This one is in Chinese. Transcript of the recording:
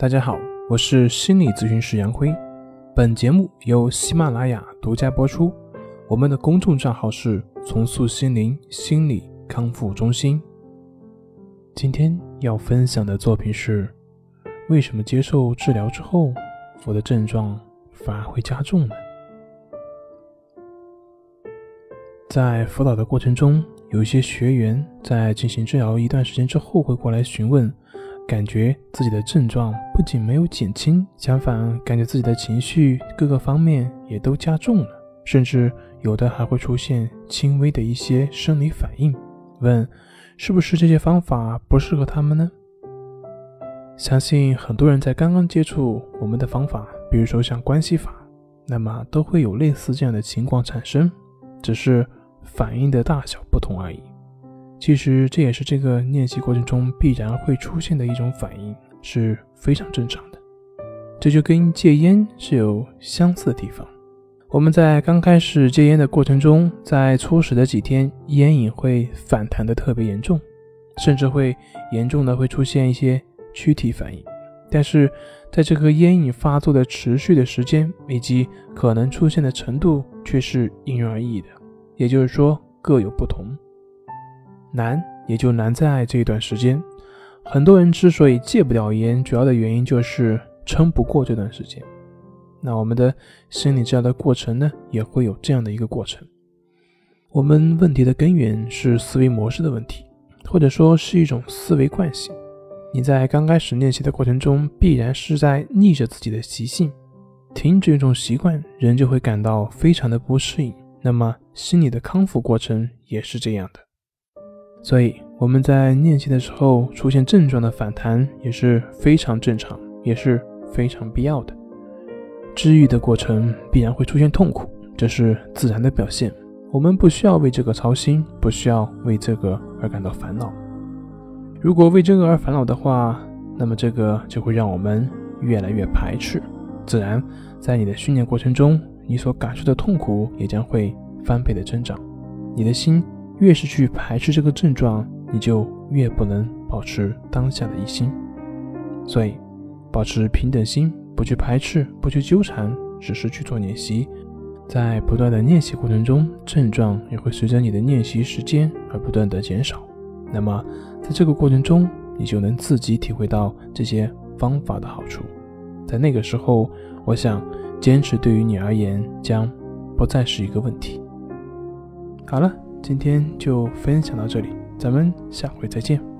大家好，我是心理咨询师杨辉。本节目由喜马拉雅独家播出。我们的公众账号是“重塑心灵心理康复中心”。今天要分享的作品是：为什么接受治疗之后，我的症状反而会加重呢？在辅导的过程中，有一些学员在进行治疗一段时间之后，会过来询问。感觉自己的症状不仅没有减轻，相反，感觉自己的情绪各个方面也都加重了，甚至有的还会出现轻微的一些生理反应。问：是不是这些方法不适合他们呢？相信很多人在刚刚接触我们的方法，比如说像关系法，那么都会有类似这样的情况产生，只是反应的大小不同而已。其实这也是这个练习过程中必然会出现的一种反应，是非常正常的。这就跟戒烟是有相似的地方。我们在刚开始戒烟的过程中，在初始的几天，烟瘾会反弹的特别严重，甚至会严重的会出现一些躯体反应。但是在这个烟瘾发作的持续的时间以及可能出现的程度，却是因人而异的，也就是说各有不同。难也就难在这一段时间，很多人之所以戒不掉烟，主要的原因就是撑不过这段时间。那我们的心理治疗的过程呢，也会有这样的一个过程。我们问题的根源是思维模式的问题，或者说是一种思维惯性。你在刚开始练习的过程中，必然是在逆着自己的习性，停止一种习惯，人就会感到非常的不适应。那么心理的康复过程也是这样的。所以我们在练习的时候出现症状的反弹也是非常正常，也是非常必要的。治愈的过程必然会出现痛苦，这是自然的表现。我们不需要为这个操心，不需要为这个而感到烦恼。如果为这个而烦恼的话，那么这个就会让我们越来越排斥，自然在你的训练过程中，你所感受的痛苦也将会翻倍的增长，你的心。越是去排斥这个症状，你就越不能保持当下的一心。所以，保持平等心，不去排斥，不去纠缠，只是去做练习。在不断的练习过程中，症状也会随着你的练习时间而不断的减少。那么，在这个过程中，你就能自己体会到这些方法的好处。在那个时候，我想，坚持对于你而言将不再是一个问题。好了。今天就分享到这里，咱们下回再见。